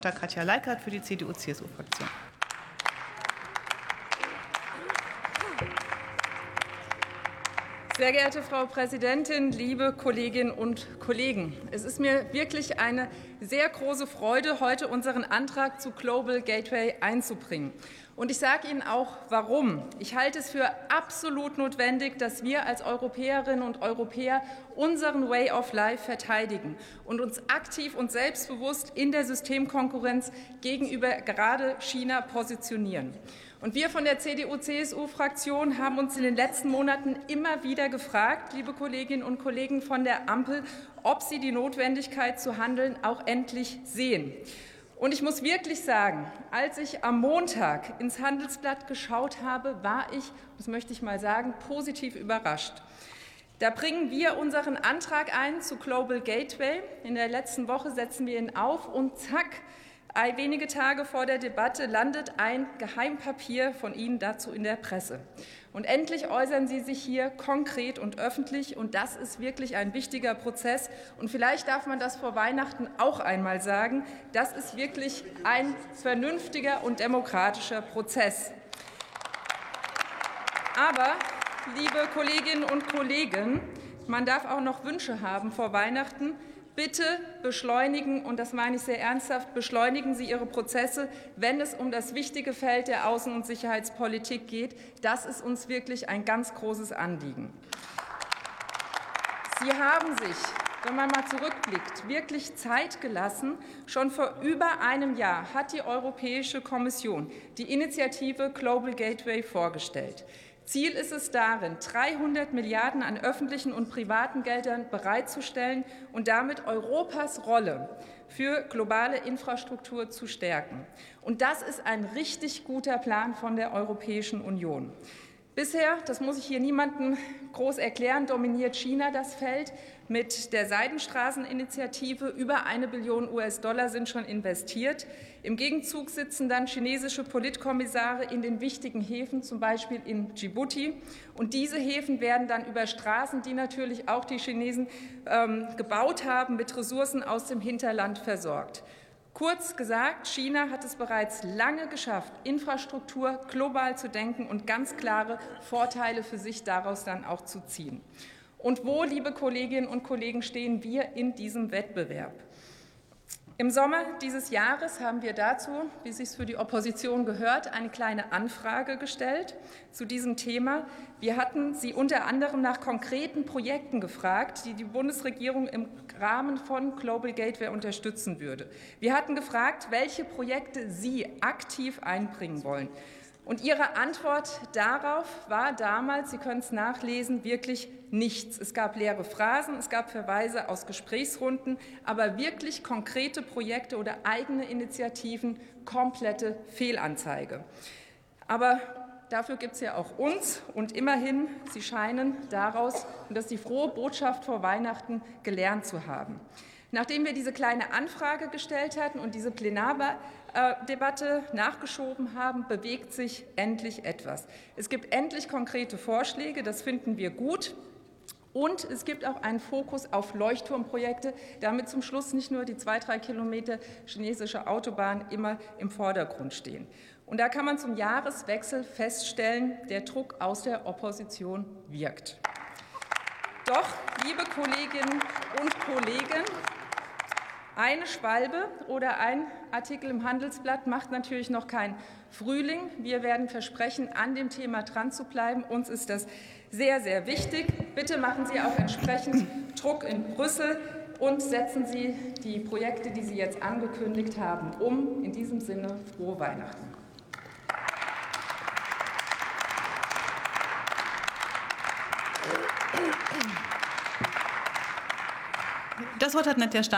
Katja Leikert für die CDU-CSU-Fraktion. Sehr geehrte Frau Präsidentin, liebe Kolleginnen und Kollegen! Es ist mir wirklich eine sehr große Freude, heute unseren Antrag zu Global Gateway einzubringen. Und ich sage Ihnen auch, warum. Ich halte es für absolut notwendig, dass wir als Europäerinnen und Europäer unseren Way of Life verteidigen und uns aktiv und selbstbewusst in der Systemkonkurrenz gegenüber gerade China positionieren. Und wir von der CDU-CSU-Fraktion haben uns in den letzten Monaten immer wieder gefragt, liebe Kolleginnen und Kollegen von der Ampel, ob sie die Notwendigkeit zu handeln auch endlich sehen. Und ich muss wirklich sagen, als ich am Montag ins Handelsblatt geschaut habe, war ich, das möchte ich mal sagen, positiv überrascht. Da bringen wir unseren Antrag ein zu Global Gateway. In der letzten Woche setzen wir ihn auf und zack, Wenige Tage vor der Debatte landet ein Geheimpapier von Ihnen dazu in der Presse. Und endlich äußern Sie sich hier konkret und öffentlich. Und das ist wirklich ein wichtiger Prozess. Und vielleicht darf man das vor Weihnachten auch einmal sagen. Das ist wirklich ein vernünftiger und demokratischer Prozess. Aber, liebe Kolleginnen und Kollegen, man darf auch noch Wünsche haben vor Weihnachten. Bitte beschleunigen, und das meine ich sehr ernsthaft, beschleunigen Sie Ihre Prozesse, wenn es um das wichtige Feld der Außen- und Sicherheitspolitik geht. Das ist uns wirklich ein ganz großes Anliegen. Sie haben sich, wenn man mal zurückblickt, wirklich Zeit gelassen. Schon vor über einem Jahr hat die Europäische Kommission die Initiative Global Gateway vorgestellt. Ziel ist es darin, 300 Milliarden an öffentlichen und privaten Geldern bereitzustellen und damit Europas Rolle für globale Infrastruktur zu stärken. Und das ist ein richtig guter Plan von der Europäischen Union. Bisher, das muss ich hier niemandem groß erklären, dominiert China das Feld. Mit der Seidenstraßeninitiative über eine Billion US-Dollar sind schon investiert. Im Gegenzug sitzen dann chinesische Politkommissare in den wichtigen Häfen, zum Beispiel in Djibouti. Und diese Häfen werden dann über Straßen, die natürlich auch die Chinesen ähm, gebaut haben, mit Ressourcen aus dem Hinterland versorgt. Kurz gesagt, China hat es bereits lange geschafft, Infrastruktur global zu denken und ganz klare Vorteile für sich daraus dann auch zu ziehen. Und wo, liebe Kolleginnen und Kollegen, stehen wir in diesem Wettbewerb? Im Sommer dieses Jahres haben wir dazu, wie es sich für die Opposition gehört, eine kleine Anfrage gestellt zu diesem Thema. Wir hatten Sie unter anderem nach konkreten Projekten gefragt, die die Bundesregierung im Rahmen von Global Gateway unterstützen würde. Wir hatten gefragt, welche Projekte Sie aktiv einbringen wollen. Und Ihre Antwort darauf war damals, Sie können es nachlesen, wirklich nichts. Es gab leere Phrasen, es gab Verweise aus Gesprächsrunden, aber wirklich konkrete Projekte oder eigene Initiativen, komplette Fehlanzeige. Aber dafür gibt es ja auch uns. Und immerhin, Sie scheinen daraus, und die frohe Botschaft vor Weihnachten, gelernt zu haben. Nachdem wir diese kleine Anfrage gestellt hatten und diese Plenardebatte nachgeschoben haben, bewegt sich endlich etwas. Es gibt endlich konkrete Vorschläge, das finden wir gut. Und es gibt auch einen Fokus auf Leuchtturmprojekte, damit zum Schluss nicht nur die zwei, drei Kilometer chinesische Autobahn immer im Vordergrund stehen. Und da kann man zum Jahreswechsel feststellen, der Druck aus der Opposition wirkt. Doch, liebe Kolleginnen und Kollegen, eine Schwalbe oder ein Artikel im Handelsblatt macht natürlich noch kein Frühling. Wir werden versprechen, an dem Thema dran zu bleiben. Uns ist das sehr, sehr wichtig. Bitte machen Sie auch entsprechend Druck in Brüssel und setzen Sie die Projekte, die Sie jetzt angekündigt haben, um. In diesem Sinne frohe Weihnachten. Das Wort hat Nadja